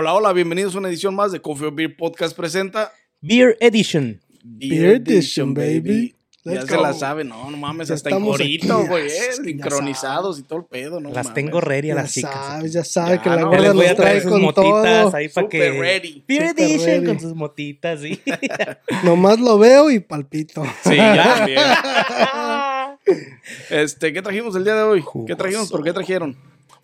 Hola, hola, bienvenidos a una edición más de Coffee or Beer Podcast presenta Beer Edition. Beer Edition, baby. Ya se la sabe, no, no mames, Ya hasta en corito, güey, ya- eh, ya sincronizados y todo el pedo, no Las mames. tengo ready a Ya las chicas. sabes, ya sabes Ya, que la no, Ya gorda les voy a nos traer trae sus con motitas todo. ahí para que. ready. Beer Super Edition ready. con sus motitas, sí. Nomás lo veo y palpito. Sí, ya también. Este, ¿qué trajimos el día de hoy? ¿Qué trajimos? ¿Por qué trajeron?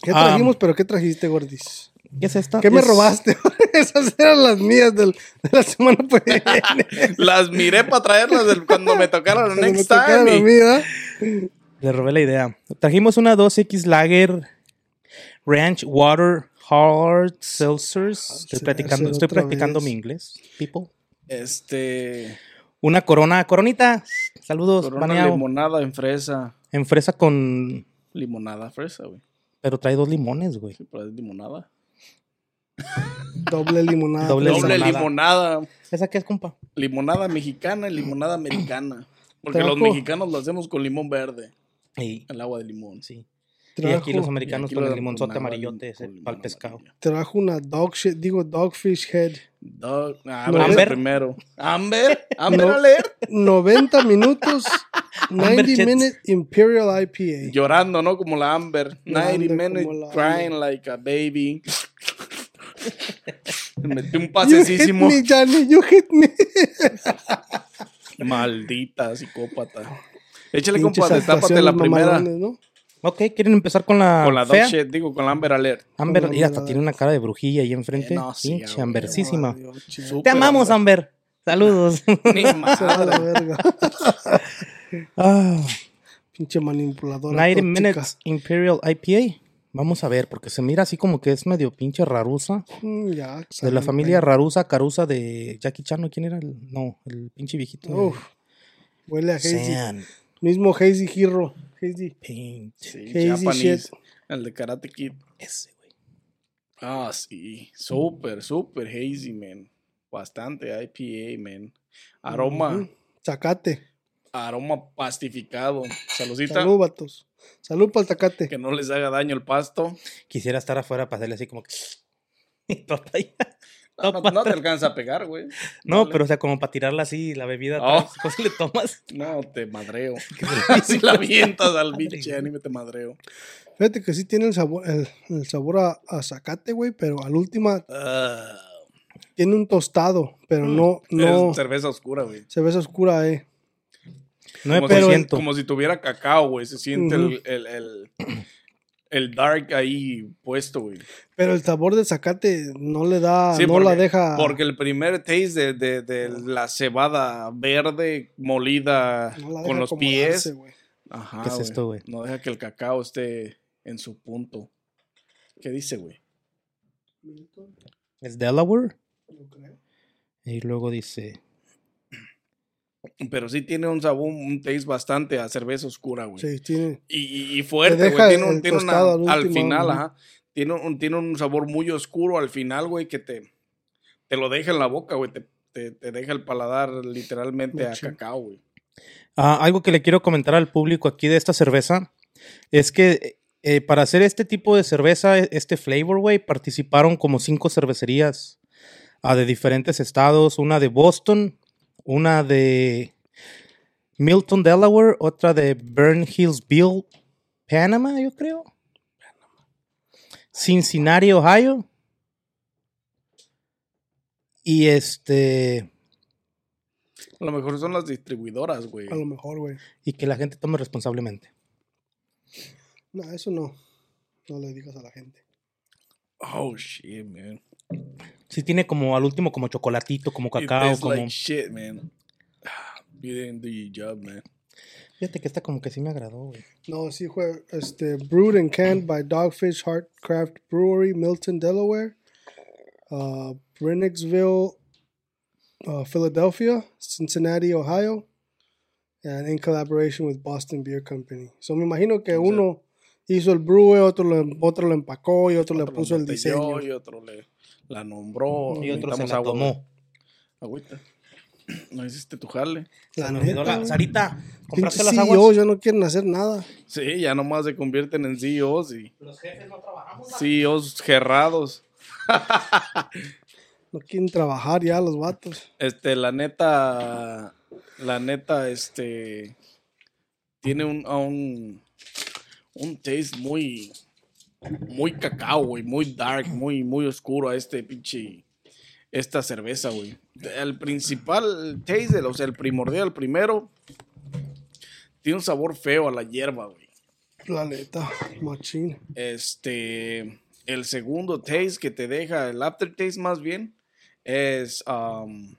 ¿Qué Ah. trajimos? ¿Pero qué trajiste, Gordis? ¿Qué es esta? ¿Qué me Es- robaste? Esas eran las mías del- de la semana. Las miré para traerlas del- cuando me tocaron el Cuando me next tocaron time. Le robé la idea. Trajimos una 2X Lager Ranch Water Hard Seltzers. Estoy sí, practicando, estoy practicando vez. mi inglés, people. Este, Una corona, coronita. Saludos, corona baneado. limonada en fresa. En fresa con. Limonada fresa, güey. Pero trae dos limones, güey. Sí, pero es limonada. Doble limonada. Doble limonada. limonada. ¿Esa qué es, compa? Limonada mexicana y limonada americana. Porque Trajo- los mexicanos lo hacemos con limón verde. Sí, El agua de limón. sí. Y aquí los americanos aquí con el limonzote amarillote ese para el pescado. trajo una dog shit, digo dogfish head. Dog- ah, No, Amber. primero. Amber. Amber No. Alert. 90 minutos, 90 Chets. minute Imperial IPA. Llorando, ¿no? Como la Amber. Llorando 90 minutes como la crying like a baby. Me metí un You hit pasecísimo. me, Johnny, you hit me. Maldita psicópata. Échale, compa, destápate la primera. Ok, ¿quieren empezar con la, Con la fea? shit, digo, con la Amber Alert. Amber, mira, hasta tiene una cara de brujilla ahí enfrente. Eh, no, sí, Pinche ambercísima. Te amamos, Amber. Amber. Saludos. Ni madre. ah, Pinche manipuladora. 90 tóxica. Minutes Imperial IPA. Vamos a ver, porque se mira así como que es medio pinche rarusa. Mm, ya, De la familia. Rarusa Carusa de Jackie Chan, ¿no? ¿Quién era? El, no, el pinche viejito. de- Uf, huele a Hazy. Mismo Hazy Hero. Hazy. Pinche. Sí, Hazy Japanese. El de Karate Kid. Ese, güey. Ah, sí. Súper, súper hazy, man. Bastante IPA, man. Aroma, Ujú. Zacate. aroma pastificado. Saludcita. Salud, vatos. Salud para el zacate. Que no les haga daño el pasto. Quisiera estar afuera para hacerle así como que. No, no- no te alcanza a pegar, güey. No, Dale. pero o sea, como para tirarla así, la bebida Oh. atrás, pues le tomas. No, te madreo. si la avientas al pinche anime, te madreo. Fíjate que sí tiene el sabor, el, el sabor a, a zacate, güey, pero al última Ah, tiene un tostado, pero no, no, Es cerveza oscura, güey. cerveza oscura, eh. Como, 9%. si, como si tuviera cacao, güey. Se siente el, el, el, el dark ahí puesto, güey. Pero el sabor de zacate no le da, Sí, no porque- la deja. Porque el primer taste de, de- de la cebada verde molida no la con los pies. Ajá, ¿Qué es esto, güey? No deja que el cacao esté en su punto. ¿Qué dice, güey? Es Delaware. Yo creo. Y luego dice. Pero sí tiene un sabor, un taste bastante a cerveza oscura, güey. Sí, tiene. Y, y- fuerte, güey. Tiene, un, el tiene una- al al, último, final, ajá. Tiene un, tiene un sabor muy oscuro al final, güey, que te, te lo deja en la boca, güey. Te, te, te deja el paladar literalmente a cacao, güey. Ah, algo que le quiero comentar al público aquí de esta cerveza es que eh, para hacer este tipo de cerveza, e- este flavor, güey, participaron como cinco cervecerías ah, de diferentes estados. Una de Boston, una de Milton, Delaware, otra de Burn Hillsville, Panama, yo creo. Cincinnati, Ohio. Y este. A lo mejor son las distribuidoras, güey. A lo mejor, güey. Y que la gente tome responsablemente. No, eso no. No le digas a la gente. Oh, shit, man. Sí tiene como al último como chocolatito, como cacao, como... like shit, man. You didn't do your job, man. Fíjate que esta como que sí me agradó, güey. No, sí fue este, brewed and canned by Dogfish Heart Craft Brewery, Milton, Delaware, uh, Brennicksville, uh, Philadelphia, Cincinnati, Ohio, and in collaboration with Boston Beer Company. So me imagino que uno hizo el brew, otro lo, otro lo empacó y otro, Otro le lo puso el diseño. Y otro le la nombró. Y otro se la agua, tomó. Agüita. No hiciste tu jale. La la-. Sarita, ¿compraste las CEOs aguas? ya no quieren hacer nada. Sí, ya nomás se convierten en CEOs y Los jefes no trabajamos. CEOs gerrados. No quieren trabajar ya los vatos. Este, la neta, la neta, este, tiene un, a un, un taste muy, muy cacao, güey, muy dark, muy, muy oscuro a este pinche, esta cerveza, güey. El principal taste, o sea, el primordial, primero, tiene un sabor feo a la hierba, güey. La neta, machín. Este, el segundo taste que te deja, el aftertaste más bien, es um,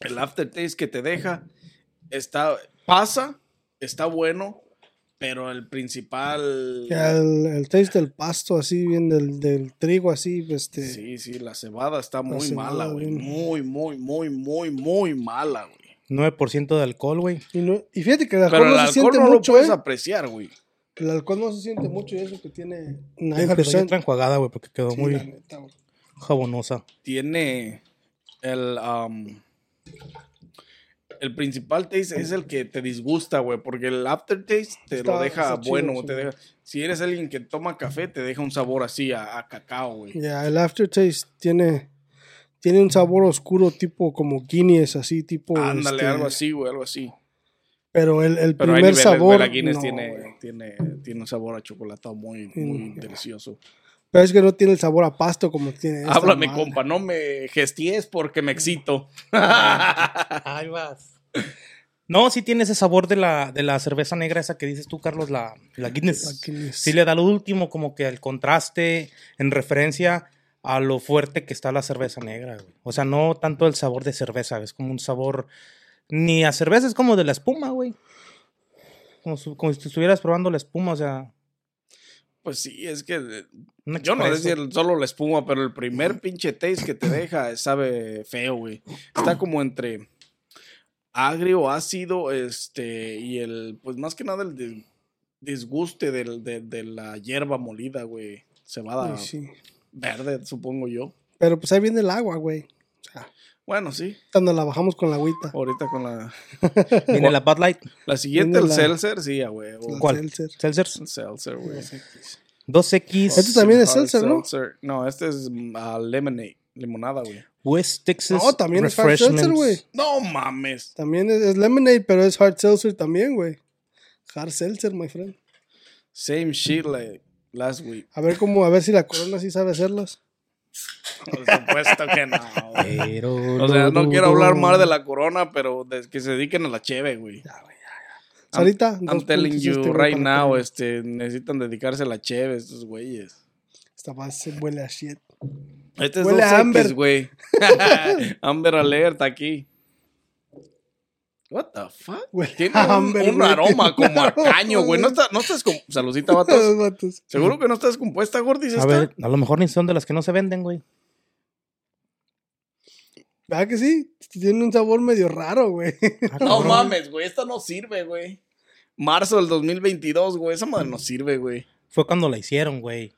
el aftertaste que te deja, está, pasa, está bueno, pero el principal... El, el taste del pasto, así bien del, del trigo, así, este. Sí, sí, la cebada está muy cebada, mala, güey. Muy, muy, muy, muy, muy mala, güey. 9% de alcohol, güey. Y, no- y fíjate que el Pero alcohol el no se alcohol siente no lo mucho, puedes ¿eh? apreciar, güey. El alcohol no se siente mucho y eso que tiene Déjale, doy 9%. otra enjuagada, güey, porque quedó Sí, muy la neta, jabonosa. Tiene el... um, el principal taste es el que te disgusta, güey, porque el aftertaste te Está- lo deja chido, bueno, sí. te deja... Si eres alguien que toma café, te deja un sabor así a, a cacao, güey. Ya, el aftertaste tiene, tiene un sabor oscuro tipo como Guinness, así tipo... Ándale, este, algo así, güey, algo así. Pero el, el Pero hay primer niveles, sabor... la Guinness no, tiene, tiene, tiene un sabor a chocolatado muy, muy Mm, delicioso. Pero es que no tiene el sabor a pasto como tiene esta Háblame, madre. compa, no me gesties porque me excito. Ahí vas. No, sí tiene ese sabor de la, de la cerveza negra esa que dices tú, Carlos, la, la Guinness. La Guinness. Sí le da lo último, como que el contraste en referencia a lo fuerte que está la cerveza negra, güey. O sea, no tanto el sabor de cerveza, es como un sabor... Ni a cerveza, es como de la espuma, güey. Como, su- como si estuvieras probando la espuma, o sea... Pues sí, es que eh, yo no el- solo la espuma, pero el primer pinche taste que te deja sabe feo, güey. Está como entre agrio, ácido, este, y el, pues más que nada el dis- disguste del- de, de la hierba molida, güey. Cebada sí. verde, supongo yo. Pero pues ahí viene el agua, güey. O sea, Bueno, sí, cuando la bajamos con la agüita. ahorita con la... Viene la Bud Light, La siguiente, el la- seltzer, sí, a güey. la ¿Cuál? seltzer. Seltzer, güey. 2X, Este también es Hard seltzer, ¿no? No, este es ah, lemonade, limonada, güey. West Texas No, también es hard seltzer, güey. No mames. También es, es lemonade, pero es hard seltzer también, güey. Hard seltzer, my friend. Same shit like last week. A ver cómo, a ver si la corona sí sabe hacerlas. Por supuesto que no. güey. Pero O sea, no quiero hablar mal de la corona, pero que se dediquen a la cheve, güey. Ya, güey, ya, ya. Ahorita, I'm telling you este, right now, este, necesitan dedicarse a la cheve estos güeyes. Esta base huele a shit. Este es Huele a Amber. güey. Amber Alert aquí. What the fuck? Huele Tiene un, Amber, un güey. aroma como a caño, güey. No, aroma. está, no estás con... Saludcita, vatos. ¿Seguro que no estás compuesta, Gordis? A esta? ver, a lo mejor ni son de las que no se venden, güey. ¿Verdad que sí? Tiene un sabor medio raro, güey. Ah, No cabrón. mames, güey. Esta no sirve, güey. Marzo del 2022, güey. Esa madre no sirve, güey. Fue cuando la hicieron, güey.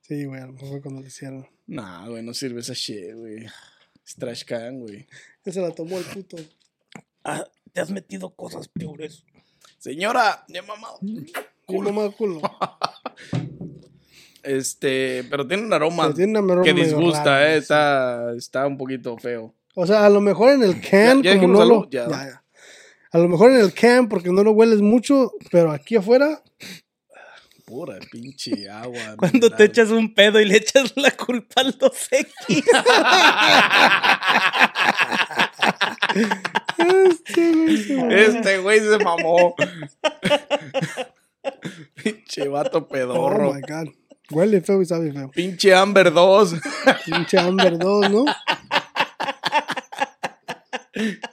Sí, güey, a lo mejor fue cuando lo hicieron. Nah, güey. No sirve esa shit, güey. Es trash can, güey. Ya se la tomó el puto. Ah, te has metido cosas peores. Señora, ya mamá. Culo más culo. Este, pero tiene un aroma Pero tiene un aroma que disgusta, raro, eh. sí. Está, está un poquito feo. O sea, a lo mejor en el can, Ya- ya como dijimos no salud, lo. ya. ya, ya. A lo mejor en el can, porque no lo hueles mucho, pero aquí afuera, Pura pinche agua. Cuando te echas un pedo y le echas la culpa al 2X. Este güey se mamó. Pinche vato oh pedorro. my god. Huele feo y sabe feo. Pinche Amber 2. Pinche Amber 2, ¿no?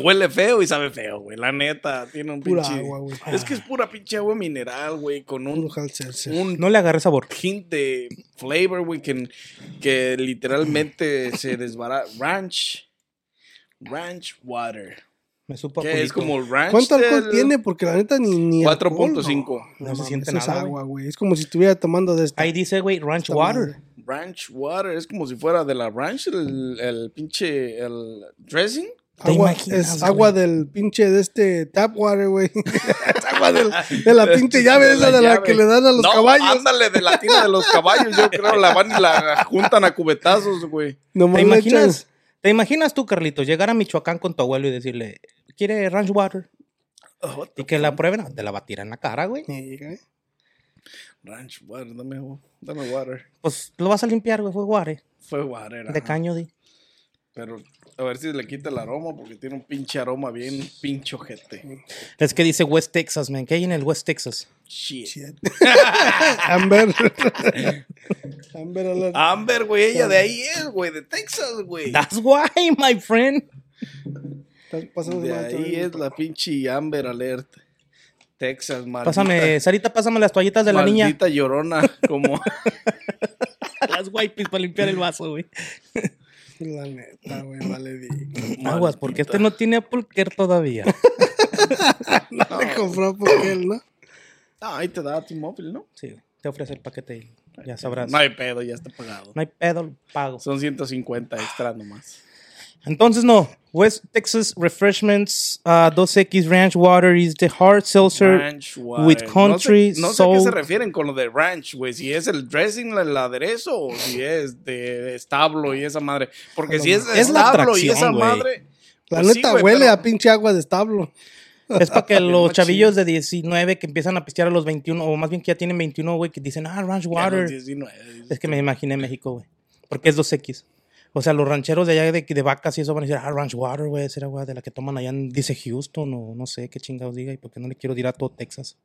Huele feo y sabe feo, güey. La neta, tiene un Pura pinche. agua, güey. Es que es pura pinche agua mineral, güey. Con un, No le agarré sabor. hint de flavor, güey. Que, que literalmente se desbarata. Ranch. Ranch water. Me supo a Que es como ranch. ¿Cuánto alcohol del- tiene? Porque la neta ni. ni alcohol, 4.5. No, No se siente es nada, agua, güey. Es como si estuviera tomando de esta. Ahí dice, güey, Ranch esta Water. madre. Ranch water. Es como si fuera de la ranch el, el pinche. El dressing. ¿Te Agua, imaginas, es agua güey? del pinche de este tap water, güey. es agua del- de la pinche llave De esa de la llave. que le dan a los No, caballos. Ándale, de la tina de los caballos, yo creo. La van y la juntan a cubetazos, güey. Nomás ¿Te imaginas, ¿Te imaginas tú, Carlitos, llegar a Michoacán con tu abuelo y decirle, ¿quiere ranch water? Y que la prueben, no, te la va a tirar en la cara, güey. Ranch water, dame, dame water. Pues lo vas a limpiar, güey, fue water. Fue water. De ajá. caño, di. Pero a ver si le quita el aroma, porque tiene un pinche aroma bien pincho jete. Es que dice West Texas, man. ¿Qué hay en el West Texas? Shit. Shit. Amber. Amber Alert. Amber, güey, ella de ahí es, güey, de Texas, güey. That's why, my friend. Estás pasando De ahí es la pinche Amber Alert. Texas, maldita. Pásame, Sarita, pásame las toallitas de la niña. Maldita llorona, como... Las wipes para limpiar el vaso, güey. La neta, güey, vale di. Aguas, porque este no tiene Apple Care todavía. No le compró porque él, ¿no? Ah, ahí te da tu móvil, ¿no? Sí, te ofrece el paquete y ya sabrás. No hay pedo, ya está pagado. No hay pedo, lo pago. Son 150 extra nomás. Entonces, no. West Texas Refreshments uh, 2X Ranch Water is the hard seltzer. With country No sé, no sé a qué se refieren con lo de ranch, güey. Si es el dressing, el aderezo, o si es de establo y esa madre. Porque si es de Es la establo y esa güey. madre. La pues sí, neta güey, huele pero- a pinche agua de establo. Es para que los chavillos de 19 que empiezan a pistear a los 21, o más bien que ya tienen 21, güey, que dicen, ah, Ranch Ya los Water. 19. Es que me imaginé México, güey. Porque es 2X. O sea, los rancheros de allá de, de vacas y eso van a decir, ah, Ranch Water, güey, esa güey, de la que toman allá en, dice Houston o no sé qué chingados diga y porque no le quiero dir a todo Texas.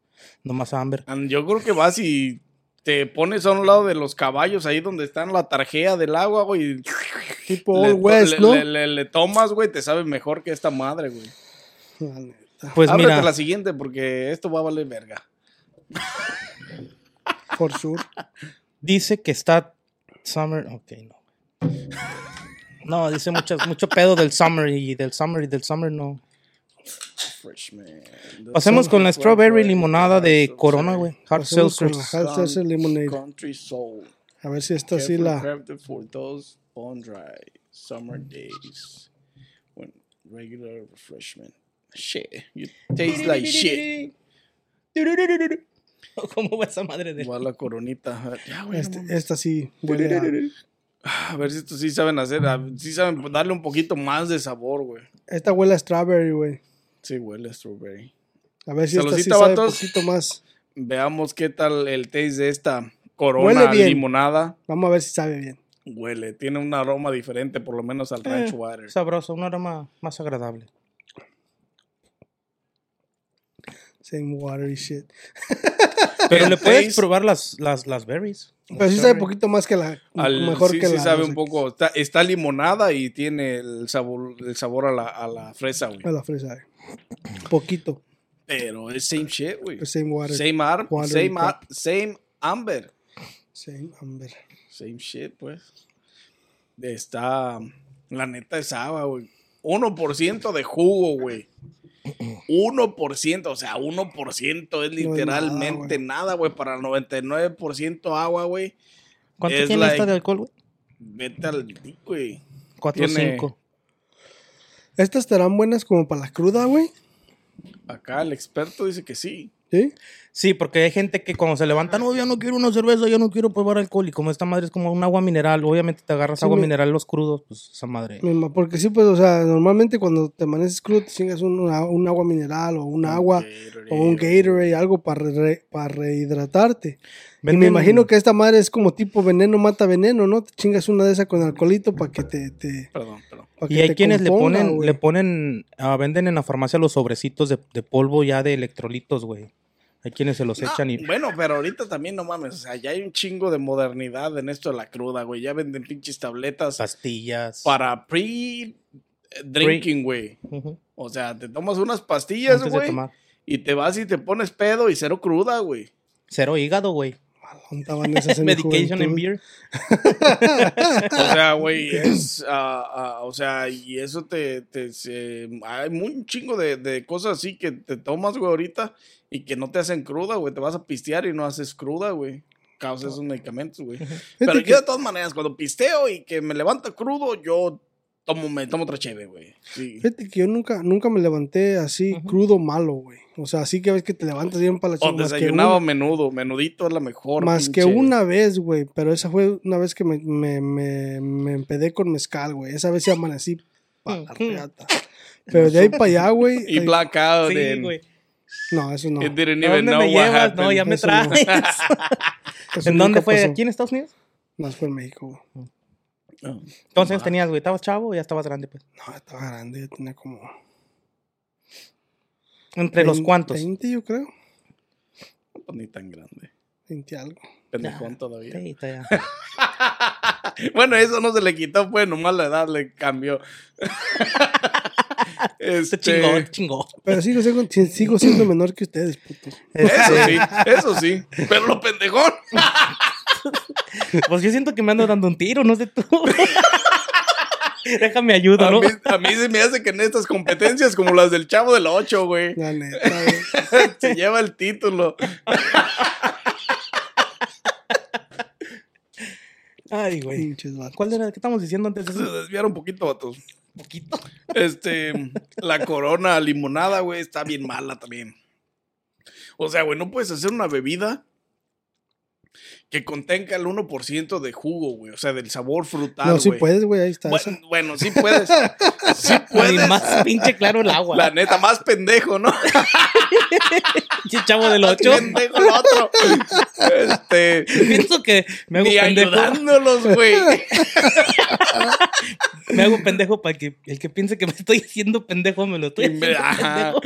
Nomás a Amber. Yo creo que vas y te pones a un lado de los caballos, ahí donde están la tarjea del agua, güey. Tipo Old West, le- ¿no? Le, le- le tomas, güey, te sabe mejor que esta madre, güey. Pues Ábrete mira, la siguiente porque esto va a valer verga. For sure. dice que está Summer. Ok, no. No, dice mucho, mucho pedo del Summer y del Summer y del Summer no. Freshman. Pasemos con la strawberry limonada de Corona, güey. Hard seltzer. Hard Seltzer Lemonade. Country Soul. A ver si esta sí la. crafted for those bone dry summer days when regular refreshment. Shit, you taste like shit. ¿Cómo va esa madre de Igual la coronita. Ya, güey, no Este- esta sí huele a. A ver si estos sí saben hacer, a- sí saben darle un poquito más de sabor, güey. Esta huele a strawberry, güey. Sí, huele a strawberry. A ver si esta sí sabe un poquito más. Veamos qué tal el taste de esta corona Huele bien. limonada. Vamos a ver si sabe bien. Huele, tiene un aroma diferente, por lo menos al ranch water. Sabroso, un aroma más agradable. Same watery shit. Pero le puedes probar las, las, las berries. Pero sí sabe un poquito más que la. Al- mejor sí, que sí la. sabe no un sé, poco. Está, está limonada y tiene el sabor, el sabor a, la, a la fresa, güey. A la fresa. eh. Poquito. Pero es same shit, güey. Same water. Same, ar- water same, cup. ar- same amber. Same amber. Same shit, pues. Está. La neta es agua, güey. 1% de jugo, güey. 1%, o sea, 1% es literalmente nada, güey. Para el 99% agua, güey. ¿Cuánto Es tiene like- esta de alcohol, güey? Vete al güey. 4 o Tiene- 5. Estas estarán buenas como para la cruda, güey. Acá el experto dice que sí. ¿Sí? Sí, porque hay gente que cuando se levanta, no, yo no quiero una cerveza, yo no quiero probar alcohol. Y como esta madre es como un agua mineral, obviamente te agarras Sí, agua mineral los crudos, pues esa madre. Misma, Porque sí, pues, o sea, normalmente cuando te amaneces crudo te chingas un, una- un agua mineral o un agua o un Gatorade, algo para para rehidratarte. Y me imagino que esta madre es como tipo veneno mata veneno, ¿no? Te chingas una de esas con alcoholito para que te, te Perdón, perdón. Y hay quienes le ponen, le ponen, ah, venden en la farmacia los sobrecitos de, de polvo ya de electrolitos, güey. Hay quienes se los No, echan y... Bueno, pero ahorita también no mames. O sea, ya hay un chingo de modernidad en esto de la cruda, güey. Ya venden pinches tabletas pastillas. para pre-drinking, güey. Ujú, O sea, te tomas unas pastillas, güey. Y te vas y te pones pedo y cero cruda, güey. Cero hígado, güey. Juntaban esas en Medication and beer. O sea, güey, es. ah, ah, o sea, y eso te. te se- hay muy un chingo de, de cosas así que te tomas, güey, ahorita y que no te hacen cruda, güey. Te vas a pistear y no haces cruda, güey. Causa esos medicamentos, güey. Pero yo, de todas maneras, cuando pisteo y que me levanta crudo, yo tomo, me tomo otra cheve, güey. Sí. Fíjate que yo nunca, nunca me levanté así crudo malo, güey. O sea, así que ves que te levantas bien para la O. Más, que, desayunaba una, menudo, menudito es la mejor. más que pinche. una vez, güey. Pero esa fue una vez que me, me, me, me empedé con mezcal, güey. Esa vez sí amanecí para la reata. Pero de ahí para allá, güey. Y eh, blackout. Sí, güey. No, eso no. It didn't ¿A even dónde know me what llevas? happened. No, ya me Eso no. traes. Eso ¿En dónde fue? pasó. ¿Aquí en Estados Unidos? No, fue en México, güey. No, ¿Cuántos años tenías, güey? ¿Estabas chavo o ya estabas grande, pues? No, estaba grande. Yo tenía como. ¿Entre los 20, cuantos? 20, yo creo. pues ni tan grande. 20 algo. Pendejón todavía. Sí, está ya. bueno, eso no se le quitó, pues nomás la edad le cambió. Se este, chingó, se chingó. Pero sigo, sigo, sigo siendo menor que ustedes, putos. Eso sí, eso sí. Pero lo pendejón. Pues yo siento que me ando dando un tiro, no sé tú. Déjame ayuda, A ¿no? mí, a mí se me hace que en estas competencias, como las del Chavo del 8, güey, La neta, güey. se lleva el título. Ay, güey. ¿Cuál era? ¿Qué estamos diciendo antes de Se desviaron un poquito, vatos. poquito. Este, la corona limonada, güey, está bien mala también. O sea, güey, no puedes hacer una bebida que contenga el 1% de jugo, güey. O sea, del sabor frutal, No, sí güey. puedes, güey. Ahí está. Bueno, bueno, sí puedes. Sí Y puedes. más pinche claro el agua. La neta, más pendejo, ¿no? Pinche chavo del Más 8. pendejo el otro. Este. Pienso que me hago Ni pendejo. ayudándolos, güey. Me hago pendejo para que el que piense que me estoy haciendo pendejo me lo estoy Y haciendo Ajá. pendejo.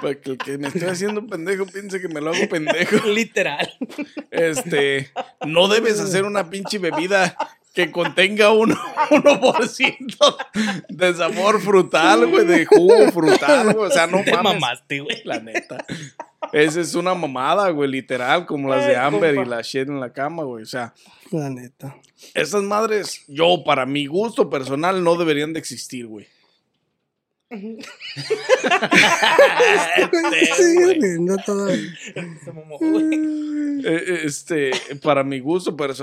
Para que el que me estoy haciendo pendejo piense que me lo hago pendejo. Literal. Este, no debes hacer una pinche bebida que contenga un 1% de sabor frutal, güey, de jugo frutal, güey. O sea, no Te mames. mamaste, güey. La neta. Esa es una mamada, güey, literal, como las de Amber y la shit en la cama, güey. O sea, La neta. esas madres, yo, para mi gusto personal, no deberían de existir, güey. Este, Sigue güey. riendo todavía. Se mamó, güey. Eh, Este, para mi gusto personal.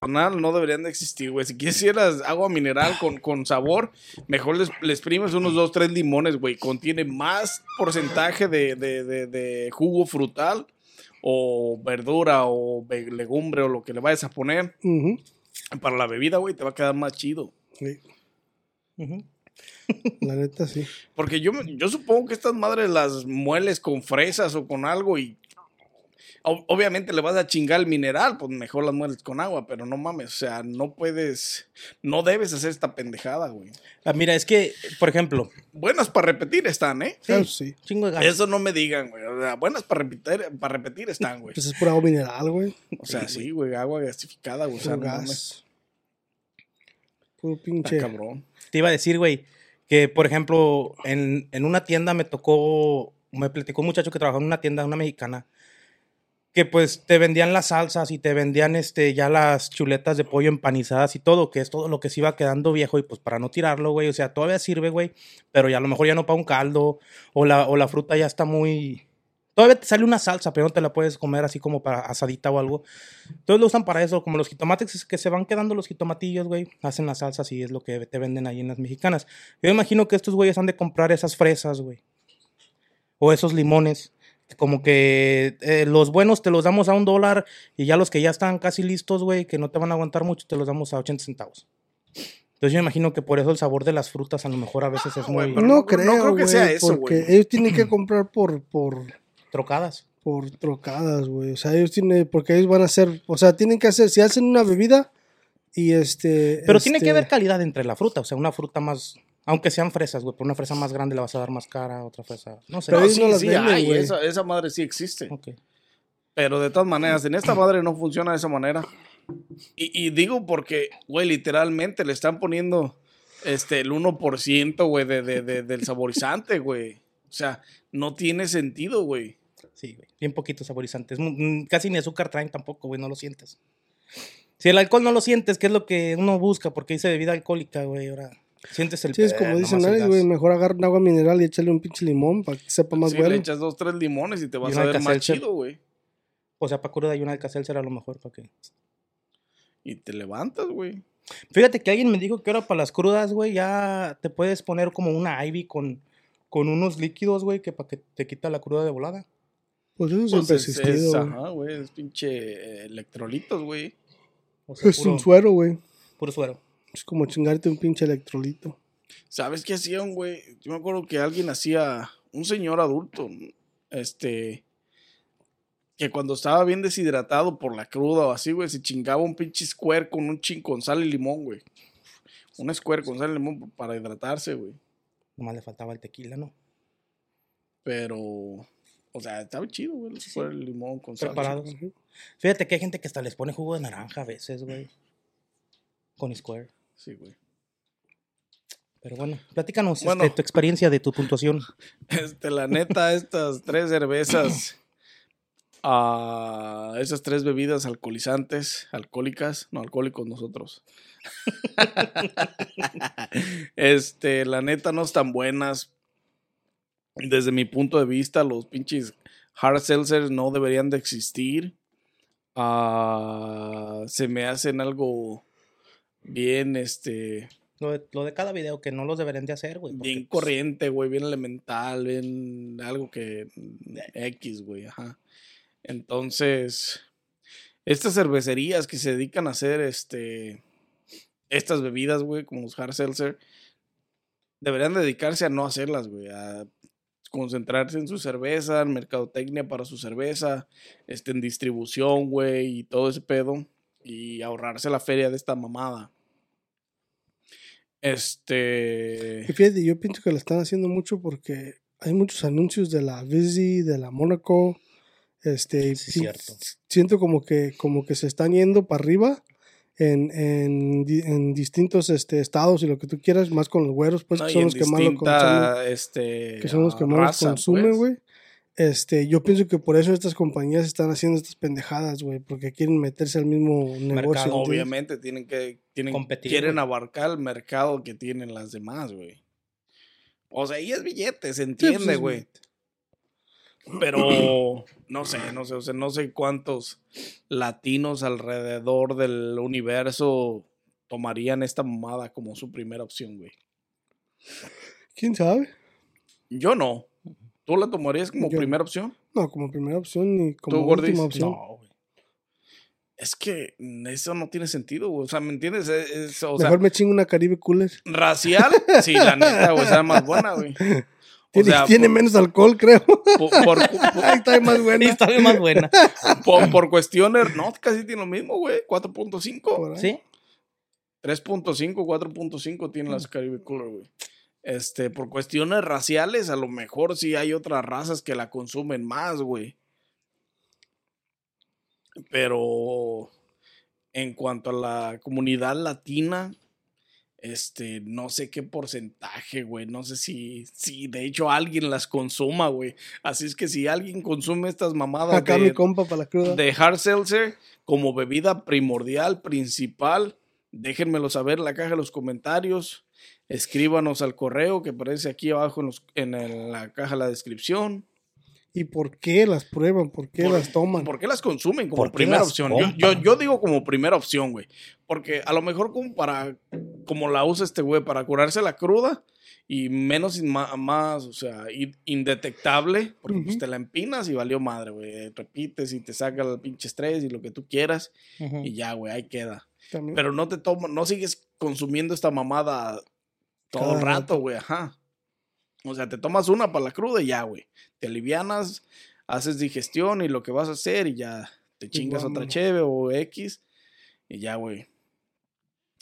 personal no deberían de existir, güey. Si quisieras agua mineral con, con sabor, mejor les, les primes unos dos, tres limones, güey. Contiene más porcentaje de, de- de- de jugo frutal o verdura o legumbre o lo que le vayas a poner para la bebida, güey, te va a quedar más chido. Sí. La neta, sí. Porque yo, me- yo supongo que estas madres las mueles con fresas o con algo y obviamente le vas a chingar el mineral, pues mejor las mueles con agua, pero no mames, o sea, no puedes, no debes hacer esta pendejada, güey. Ah, mira, es que, por ejemplo, Buenas para repetir están, ¿eh? Claro, sí. chingo de ganas. Eso no me digan, güey. O sea, buenas para repetir, para repetir están, güey. Pues es pura agua mineral, güey. O sea, sí, güey, agua gasificada, güey. O sea, Puro no mames, gas. Puro está pinche. cabrón. Te iba a decir, güey, que por ejemplo, en, en una tienda me tocó, me platicó un muchacho que trabajaba en una tienda, una mexicana, que pues te vendían las salsas y te vendían este ya las chuletas de pollo empanizadas y todo, que es todo lo que se iba quedando viejo y pues para no tirarlo, güey, o sea, todavía sirve, güey, pero ya a lo mejor ya no para un caldo o la, o la fruta ya está muy... Todavía te sale una salsa, pero no te la puedes comer así como para asadita o algo. Entonces lo usan para eso, como los jitomates es que se van quedando los jitomatillos, güey. Hacen las salsas y es lo que te venden ahí en las mexicanas. Yo imagino que estos güeyes han de comprar esas fresas, güey. O esos limones. Como que eh, los buenos te los damos a un dólar y ya los que ya están casi listos, güey, que no te van a aguantar mucho, te los damos a 80 centavos. Entonces yo imagino que por eso el sabor de las frutas a lo mejor a veces es muy no, no- creo, no creo que sea eso, porque güey. ellos tienen que comprar por, por, trocadas. por trocadas, güey. O sea, ellos tienen, porque ellos van a hacer, o sea, tienen que hacer, si hacen una bebida y este... Pero tiene que este, haber calidad entre la fruta. O sea, una fruta más. Aunque sean fresas, güey. Por una fresa más grande la vas a dar más cara, otra fresa. No sé. Pero No, sí, no las sí venden, hay, güey. esa, esa madre sí existe. Ok. Pero de todas maneras, en esta madre no funciona de esa manera. Y, y digo porque, güey, literalmente le están poniendo este, el 1%, güey, de, de- de- del saborizante, güey. O sea, no tiene sentido, güey. Sí, güey. Bien poquito saborizante. Mm, casi ni azúcar traen tampoco, güey. No lo sientes. Si el alcohol no lo sientes, que es lo que uno busca, porque dice bebida alcohólica, güey. Ahora sientes el Sí, es como dicen, "Ay, güey, mejor agarren agua mineral y échale un pinche limón para que sepa más Sí, bueno. le echas dos, tres limones y te vas a ver más chido, güey. O sea, para cruda y una alcacelser a lo mejor, ¿para qué? Y te levantas, güey. Fíjate que alguien me dijo que ahora para las crudas, güey, ya te puedes poner como una Ivy con, con unos líquidos, güey, que para que te quita la cruda de volada. Pues eso Pues siempre ha es, existido, es, ajá, güey, es pinche eh, electrolitos, güey. O sea, Es puro, un suero, güey. puro suero. Es como chingarte un pinche electrolito. ¿Sabes qué hacían, güey? Yo me acuerdo que alguien hacía, un señor adulto, este, que cuando estaba bien deshidratado por la cruda o así, güey, se chingaba un pinche square con un ching con sal y limón, güey. Un square con sal y limón para hidratarse, güey. Nomás le faltaba el tequila, ¿no? Pero, o sea, estaba chido, güey, el square y limón con sal. Preparados. Fíjate que hay gente que hasta les pone jugo de naranja a veces, güey. Con Square. Sí, güey. Pero bueno, platícanos Bueno. este, tu experiencia de tu puntuación. Este, la neta, estas tres cervezas, ah, esas tres bebidas alcoholizantes, alcohólicas, no alcohólicos nosotros. este, la neta no están buenas. Desde mi punto de vista, los pinches hard seltzers no deberían de existir. Ah, se me hacen algo bien, este, Lo de, lo de cada video que no los deberían de hacer, güey. Bien pues, corriente, güey, bien elemental, bien algo que X, güey, ajá. Entonces, estas cervecerías que se dedican a hacer este estas bebidas, güey, como los hard seltzer, deberían dedicarse a no hacerlas, güey, a concentrarse en su cerveza, en mercadotecnia para su cerveza, este, en distribución, güey, y todo ese pedo, y ahorrarse la feria de esta mamada. Este. Y fíjate, yo pienso que lo están haciendo mucho porque hay muchos anuncios de la Visi, de la Monaco. Este, Sí, cierto. siento como que, como que se están yendo para arriba en, en, en distintos este, estados y lo que tú quieras, más con los güeros, pues No, que son los que más lo consumen. este, Que son los que más los raza, consumen, pues. güey. Este, yo pienso que por eso estas compañías están haciendo estas pendejadas, güey, porque quieren meterse al mismo negocio. Mercado. Obviamente tienen que tienen, Competir, quieren abarcar el mercado que tienen las demás, güey. O sea, ahí es billete, se pues, entiende, güey. Pero no sé, no sé, o sea, no sé cuántos latinos alrededor del universo tomarían esta mamada como su primera opción, güey. ¿Quién sabe? Yo no. ¿Tú la tomarías como Yo- primera opción? No, como primera opción ni como Gordis? última opción. No, güey. Es que eso no tiene sentido, güey. O sea, ¿me entiendes? Es- es- o sea, Mejor me chingo una Caribe Cooler. racial, sí, la neta, güey, sea más buena, güey. O Tiene, sea, tiene por- menos alcohol, creo. por, por, está más buena. está bien más buena. por- por cuestiones, no, casi tiene lo mismo, güey. 4.5. Por ahí. ¿Sí? 3.5, 4.5 tienen las Caribe Cooler, güey. Este, por cuestiones raciales, a lo mejor sí hay otras razas que la consumen más, güey. Pero en cuanto a la comunidad latina, este, no sé qué porcentaje, güey. No sé si, si de hecho alguien las consuma, güey. Así es que si alguien consume estas mamadas Acá de, mi compa para la cruda. de hard seltzer como bebida primordial, principal, déjenmelo saber en la caja de los comentarios. Escríbanos al correo que aparece aquí abajo en, los- en el- la caja de la descripción. ¿Y por qué las prueban? ¿Por qué Por- las toman? ¿Por qué las consumen como ¿Por qué primera opción? Yo, yo, yo digo como primera opción, güey. Porque a lo mejor como para, como la usa este güey, para curarse la cruda y menos, más, o sea, in- indetectable, porque pues te la empinas y valió madre, güey. Repites y te saca el pinche estrés y lo que tú quieras y ya, güey, ahí queda. También. Pero no te tomas, no sigues consumiendo esta mamada todo Cada el rato, güey, ajá. O sea, te tomas una para la cruda y ya, güey. Te alivianas, haces digestión y lo que vas a hacer y ya te chingas otra cheve o X y ya, güey.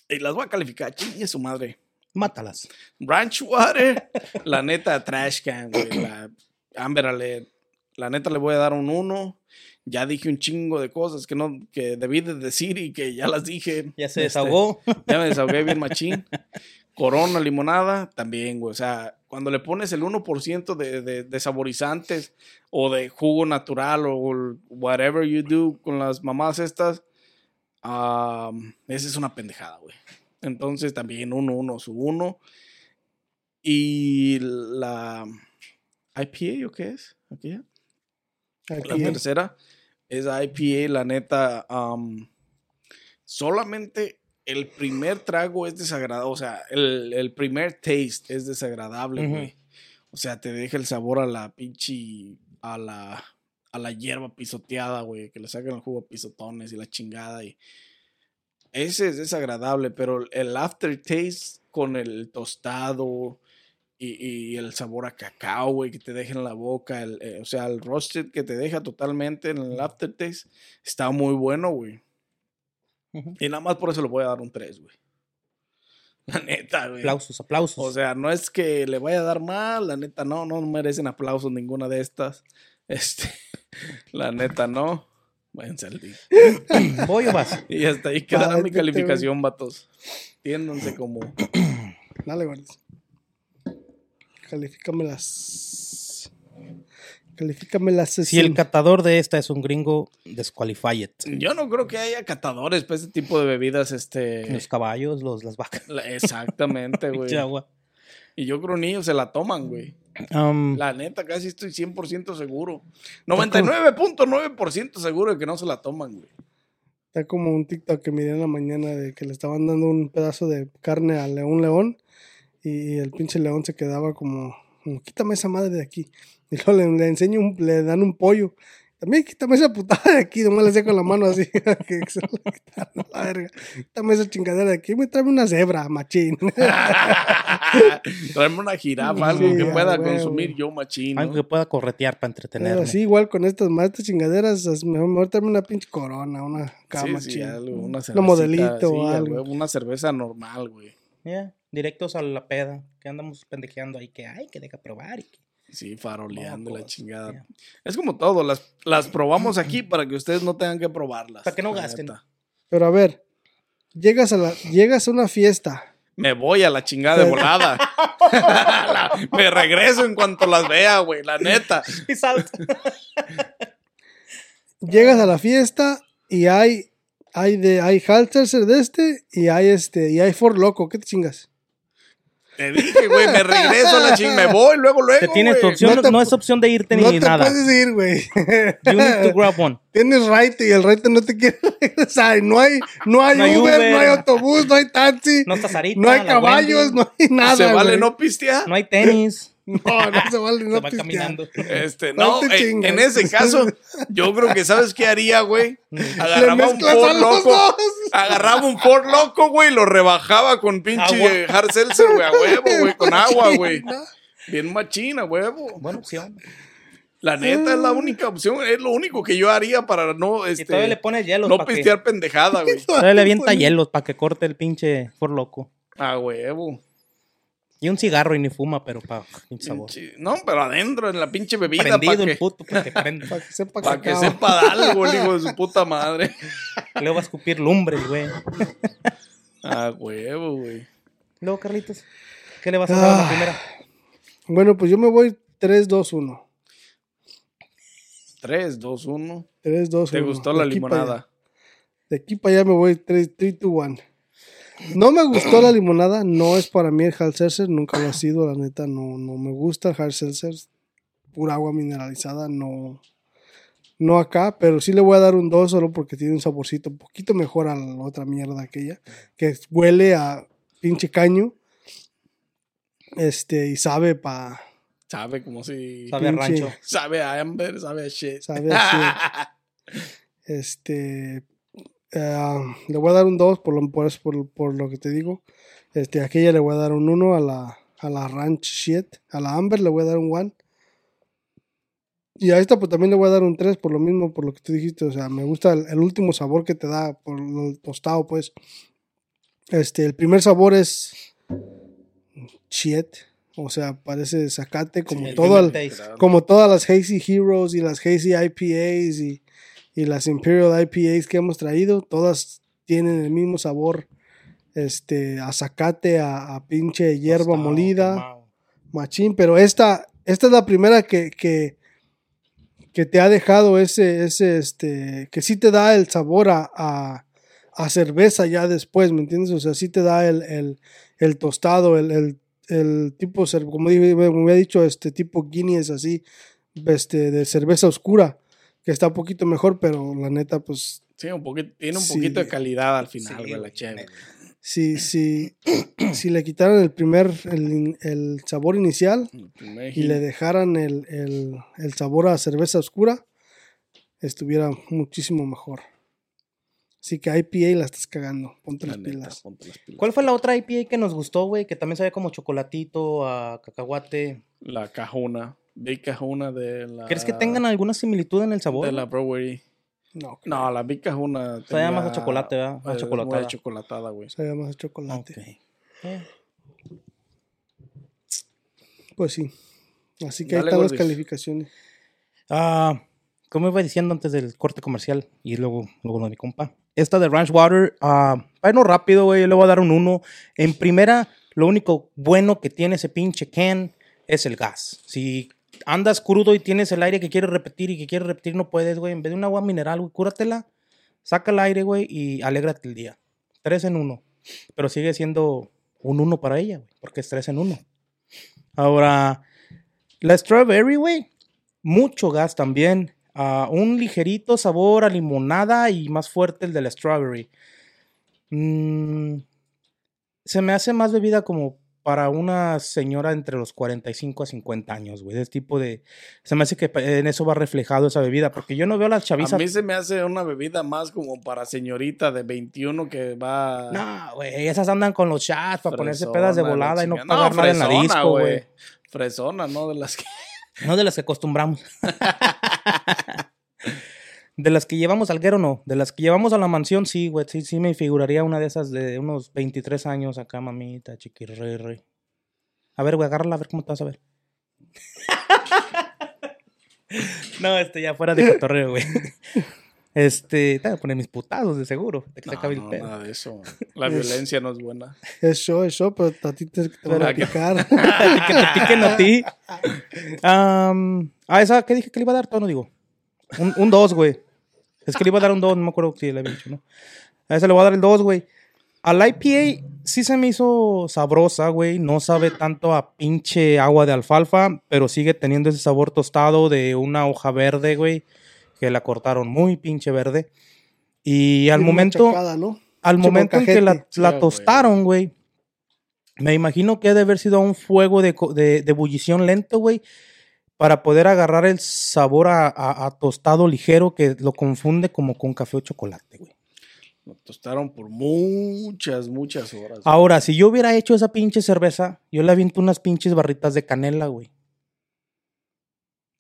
Y las voy a calificar, chingue su madre. Mátalas. Ranch Water, la neta, trash can, güey. La Amber Alert. La neta le voy a dar un 1. Ya dije un chingo de cosas que no, que debí de decir y que ya las dije. Ya se Este, desahogó. ya me desahogué bien machín. Corona, limonada, también, güey. O sea, cuando le pones el 1% de, de, de saborizantes o de jugo natural o whatever you do con las mamás estas, um, esa es una pendejada, güey. Entonces también uno, uno, su uno. Y la IPA, ¿o qué es? ¿Aquí ya? La tercera es IPA, la neta. am, solamente el primer trago es desagradable. O sea, el, el primer taste es desagradable, güey. O sea, te deja el sabor a la pinche. a la. a la hierba pisoteada, güey. Que le sacan el jugo a pisotones y la chingada. Y ese es desagradable, pero el aftertaste con el tostado. Y, y el sabor a cacao, güey, que te deja en la boca. el- eh, o sea, el roasted que te deja totalmente en el aftertaste está muy bueno, güey. Y nada más por eso le voy a dar un 3, güey. La neta, güey. Aplausos, aplausos. O sea, no es que le vaya a dar mal, la neta no, no merecen aplausos ninguna de estas. Este, la neta no. Váyanse al día. ¿Voy o vas? Y hasta ahí queda Ay, mi güey. calificación, vatos. Tiéndanse como. Dale, guardas. Califícamelas. Califícamelas. Si el catador de esta es un gringo, disqualified. Yo no creo que haya catadores para este tipo de bebidas, este. Los caballos, los, las vacas. la- Exactamente, güey. Y yo creo niños se la toman, güey. Um, La neta, casi estoy 100% seguro. 99.9% seguro de que no se la toman, güey. Está como un TikTok que miré en la mañana de que le estaban dando un pedazo de carne a un león y el pinche león se quedaba como, como, quítame esa madre de aquí. Y luego le, le enseño un, le dan un pollo. También quítame esa putada de aquí, nomás le sé con la mano así, que se la quitaron la verga. Quítame esa chingadera de aquí, me trae una cebra, machín. Traerme una jirafa, algo Sí, que pueda consumir yo, machín. algo que pueda corretear para entretenerme. Pero sí, igual con estas más estas chingaderas, mejor, mejor una pinche corona, una Sí, cama sí, algo, una modelito sí, o algo. una cerveza normal, güey. Ya, directos a la peda. Que andamos pendejeando ahí. Que ay, que deja probar. Y que... Sí, faroleando la chingada. Es como todo, las, las probamos aquí para que ustedes no tengan que probarlas. Para que no gasten. neta. Pero a ver, llegas a, la, llegas a una fiesta. Me voy a la chingada de volada. La- me regreso en cuanto las vea, güey, la neta. Y salta. Llegas a la fiesta y hay hay de hay Halterser de este y hay este y hay Ford Loco, ¿qué te chingas? Te dije, güey, me regreso a la chingada. Me voy luego, luego. Te tienes tu opción, No no, te es opción de irte no ni te nada. puedes ir, güey. You need to grab one. Tienes right y el right no te quiere regresar. No hay, no hay, No hay Uber, Uber. no hay autobús, no hay taxi, No está Sarita. no hay caballos, Wendy, no hay nada. ¿Se vale güey. no pistear? no hay tenis. No, no se vale no se va caminando. Este, No no, te eh, chingas. en ese caso, yo creo que ¿sabes qué haría, güey? Le Agarraba un los loco. Agarraba un Ford loco, güey, y lo rebajaba con pinche Agua. hard seltzer, güey, a huevo, güey, con agua, güey. Bien machina, huevo. Buena opción. La neta es la única opción, es lo único que yo haría para no, Y este, todavía le pones hielos no para que, pistear pendejada, güey. todavía le avienta hielos para que corte el pinche por loco. A huevo. Y un cigarro y ni fuma, pero para pinche sabor. No, pero adentro, en la pinche bebida, Prendido el que, puto para que prenda. Para que sepa que sepa algo, el hijo de su puta madre. Luego va a escupir lumbre, güey. A huevo, güey. Luego, Carlitos, ¿qué le vas a dar a la Ah. primera? Bueno, pues yo me voy 3, 2, 1. 3, 2, 1. 3, 2, 1. ¿Te gustó la limonada? De aquí para allá me voy 3, 3, 2, 1. No me gustó la limonada, no es para mí el hard seltzer, nunca lo ha sido, la neta, no, no me gusta el hard seltzer, pura agua mineralizada, no, no acá, pero sí le voy a dar un 2 solo porque tiene un saborcito un poquito mejor a la otra mierda aquella, que huele a pinche caño, este, y sabe pa, Sabe como si... Sabe a rancho. Sabe a Amber, sabe a shit. sabe así, este, Eh, le voy a dar un 2 por lo, por, por, por lo que te digo. Este, aquella le voy a dar un 1 a la, a la Ranch Shit. A la Amber le voy a dar un 1. Y a esta pues también le voy a dar un 3 por lo mismo, por lo que tú dijiste. O sea, me gusta el, el último sabor que te da por el tostado, pues. Este, el primer sabor es shit. O sea, parece zacate como todo el, como todas las Hazy Heroes y las Hazy IPAs y, y las Imperial IPAs que hemos traído, todas tienen el mismo sabor este, a zacate, a, a pinche hierba molida, machín, pero esta, esta es la primera que, que, que te ha dejado ese, ese, este, que sí te da el sabor a, a, a cerveza ya después, ¿me entiendes? O sea, sí te da el, el, el tostado, el, el, el tipo, como dije- como había dicho, este tipo Guinness así, este, de cerveza oscura, que está un poquito mejor, pero la neta, pues Sí, un poquito, tiene un Sí. poquito de calidad al final, Sí, güey, la cheve. neta. si, si, le quitaran el primer, el, el sabor inicial El primer y le dejaran el, el, el sabor a cerveza oscura, estuviera muchísimo mejor. Así que IPA la estás cagando, ponte La las neta, pilas. ponte las pilas. ¿Cuál fue la otra IPA que nos gustó, güey? Que también sabía como chocolatito, a cacahuate. La cajuna. Big cajuna de la. ¿Crees que tengan alguna similitud en el sabor? De la brewery. No, No, la Big cajuna. Sabía más a chocolate, ¿verdad? Más eh, chocolatada. muy chocolatada, güey. sabía más a chocolate. Ok. Eh, Pues sí. Así que Dale, ahí están las calificaciones. Ah, como iba diciendo antes del corte comercial y luego, luego lo de mi compa. Esta de Ranch Water, ah, bueno, rápido, güey, yo le voy a dar un 1. En primera, lo único bueno que tiene ese pinche can es el gas. Si andas crudo y tienes el aire que quieres repetir y que quieres repetir, no puedes, güey. En vez de un agua mineral, güey, cúratela, saca el aire, güey, y alégrate el día. Tres en uno. Pero sigue siendo un uno para ella, güey, porque es tres en uno. Ahora, la strawberry, güey, mucho gas también. Ah, un ligerito sabor a limonada y más fuerte el de la strawberry. Mm, se me hace más bebida como para una señora entre los 45 a 50 años, güey. Ese tipo de... Se me hace que en eso va reflejado esa bebida, porque yo no veo a las A chavisas... mí se me hace una bebida más como para señorita de 21 que va. No, güey, esas andan con los shots para ponerse pedas de la volada y no pagar nada en la disco, güey. Fresona, ¿no? De las que. No de las que acostumbramos. de las que llevamos al guero, no. De las que llevamos a la mansión, sí, güey. Sí, sí me figuraría una de esas de unos 23 años acá, mamita, chiquirre. A ver, güey, agárrala a ver cómo te vas a ver. no, este ya fuera de cotorreo, güey. Este, te voy a poner mis putados de seguro. De que se No, acabe el no, pedo. nada de eso. La violencia no es buena. Es show, es show, pero a ti te, te van a picar. que te piquen a ti. Ah, esa, ¿qué dije que le iba a dar? Todo no digo. Un 2, güey. Es que le iba a dar un 2, no me acuerdo si le había dicho, ¿no? A esa le voy a dar el 2, güey. Al IPA sí se me hizo sabrosa, güey. No sabe tanto a pinche agua de alfalfa, pero sigue teniendo ese sabor tostado de una hoja verde, güey. Que la cortaron muy pinche verde. Y al Bien momento machacada, ¿no? al momento en que la, la tostaron, güey, me imagino que ha de haber sido un fuego de, de, de ebullición lento, güey, para poder agarrar el sabor a, a- a tostado ligero que lo confunde como con café o chocolate, güey. Lo tostaron por muchas, muchas horas. Ahora, si yo hubiera hecho esa pinche cerveza, yo le aviento unas pinches barritas de canela, güey.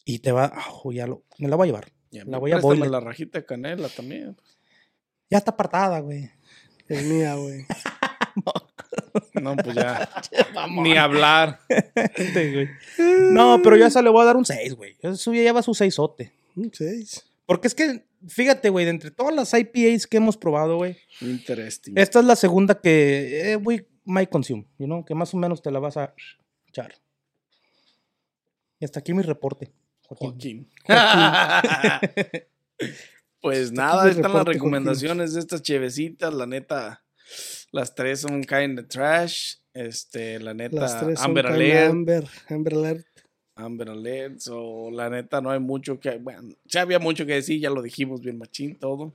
Y te va, ah, ya lo, me la voy a llevar. Y a mí la voy a boiler. la rajita de canela también. Ya está apartada, güey. Es mía, güey. No, pues ya. Ni hablar. Este. No, pero yo a esa le voy a dar un 6, güey. Eso ya lleva su 6 Un seis. Porque es que, fíjate, güey, de entre todas las IPAs que hemos probado, güey, Interesting. esta es la segunda que, eh, güey, my consume, you know, que más o menos te la vas a echar. Y hasta aquí mi reporte. Joaquín. Joaquín. pues nada, están las recomendaciones de estas chevecitas. La neta, las tres son kind of trash. Este, la neta, Las tres son Amber Alert. Amber, Amber Alert. Amber Alert. So, la neta, no hay mucho que. Bueno, ya había mucho que decir, ya lo dijimos bien machín, todo.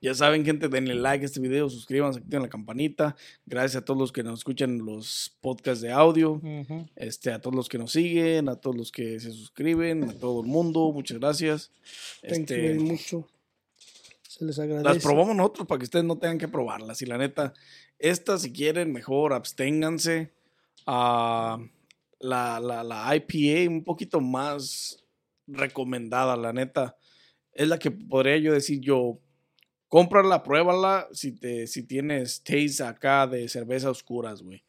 Ya saben, gente, denle like a este video, suscríbanse, activen la campanita. Gracias a todos los que nos escuchan los podcasts de audio. Ujú. Este, a todos los que nos siguen, a todos los que se suscriben, a todo el mundo, muchas gracias. Thank you Este, mucho. Se les agradece. Las probamos nosotros para que ustedes no tengan que probarlas. Y la neta, estas si quieren, mejor absténganse. a la, la, la IPA un poquito más recomendada, la neta. Es la que podría yo decir yo. Cómprala, pruébala si, te, si tienes taste acá de cerveza oscuras, güey.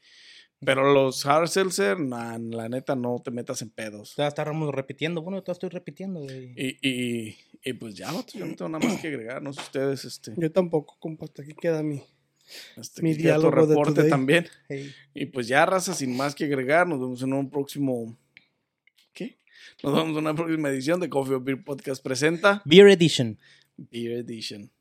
Pero los hard seltzer, nah, la neta, no te metas en pedos. Ya estábamos repitiendo. Bueno, yo estoy repitiendo, güey. Y, y, y pues ya, yo no tengo nada más que agregar. No sé ustedes, este. Yo tampoco, compa. Hasta aquí queda mi. Este, Mi aquí queda tu diálogo de reporte también. Hey. Y pues ya, raza, sin más que agregar, nos vemos en un próximo. ¿Qué? Nos vemos en una próxima edición de Coffee or Beer Podcast presenta Beer Edition. Beer Edition.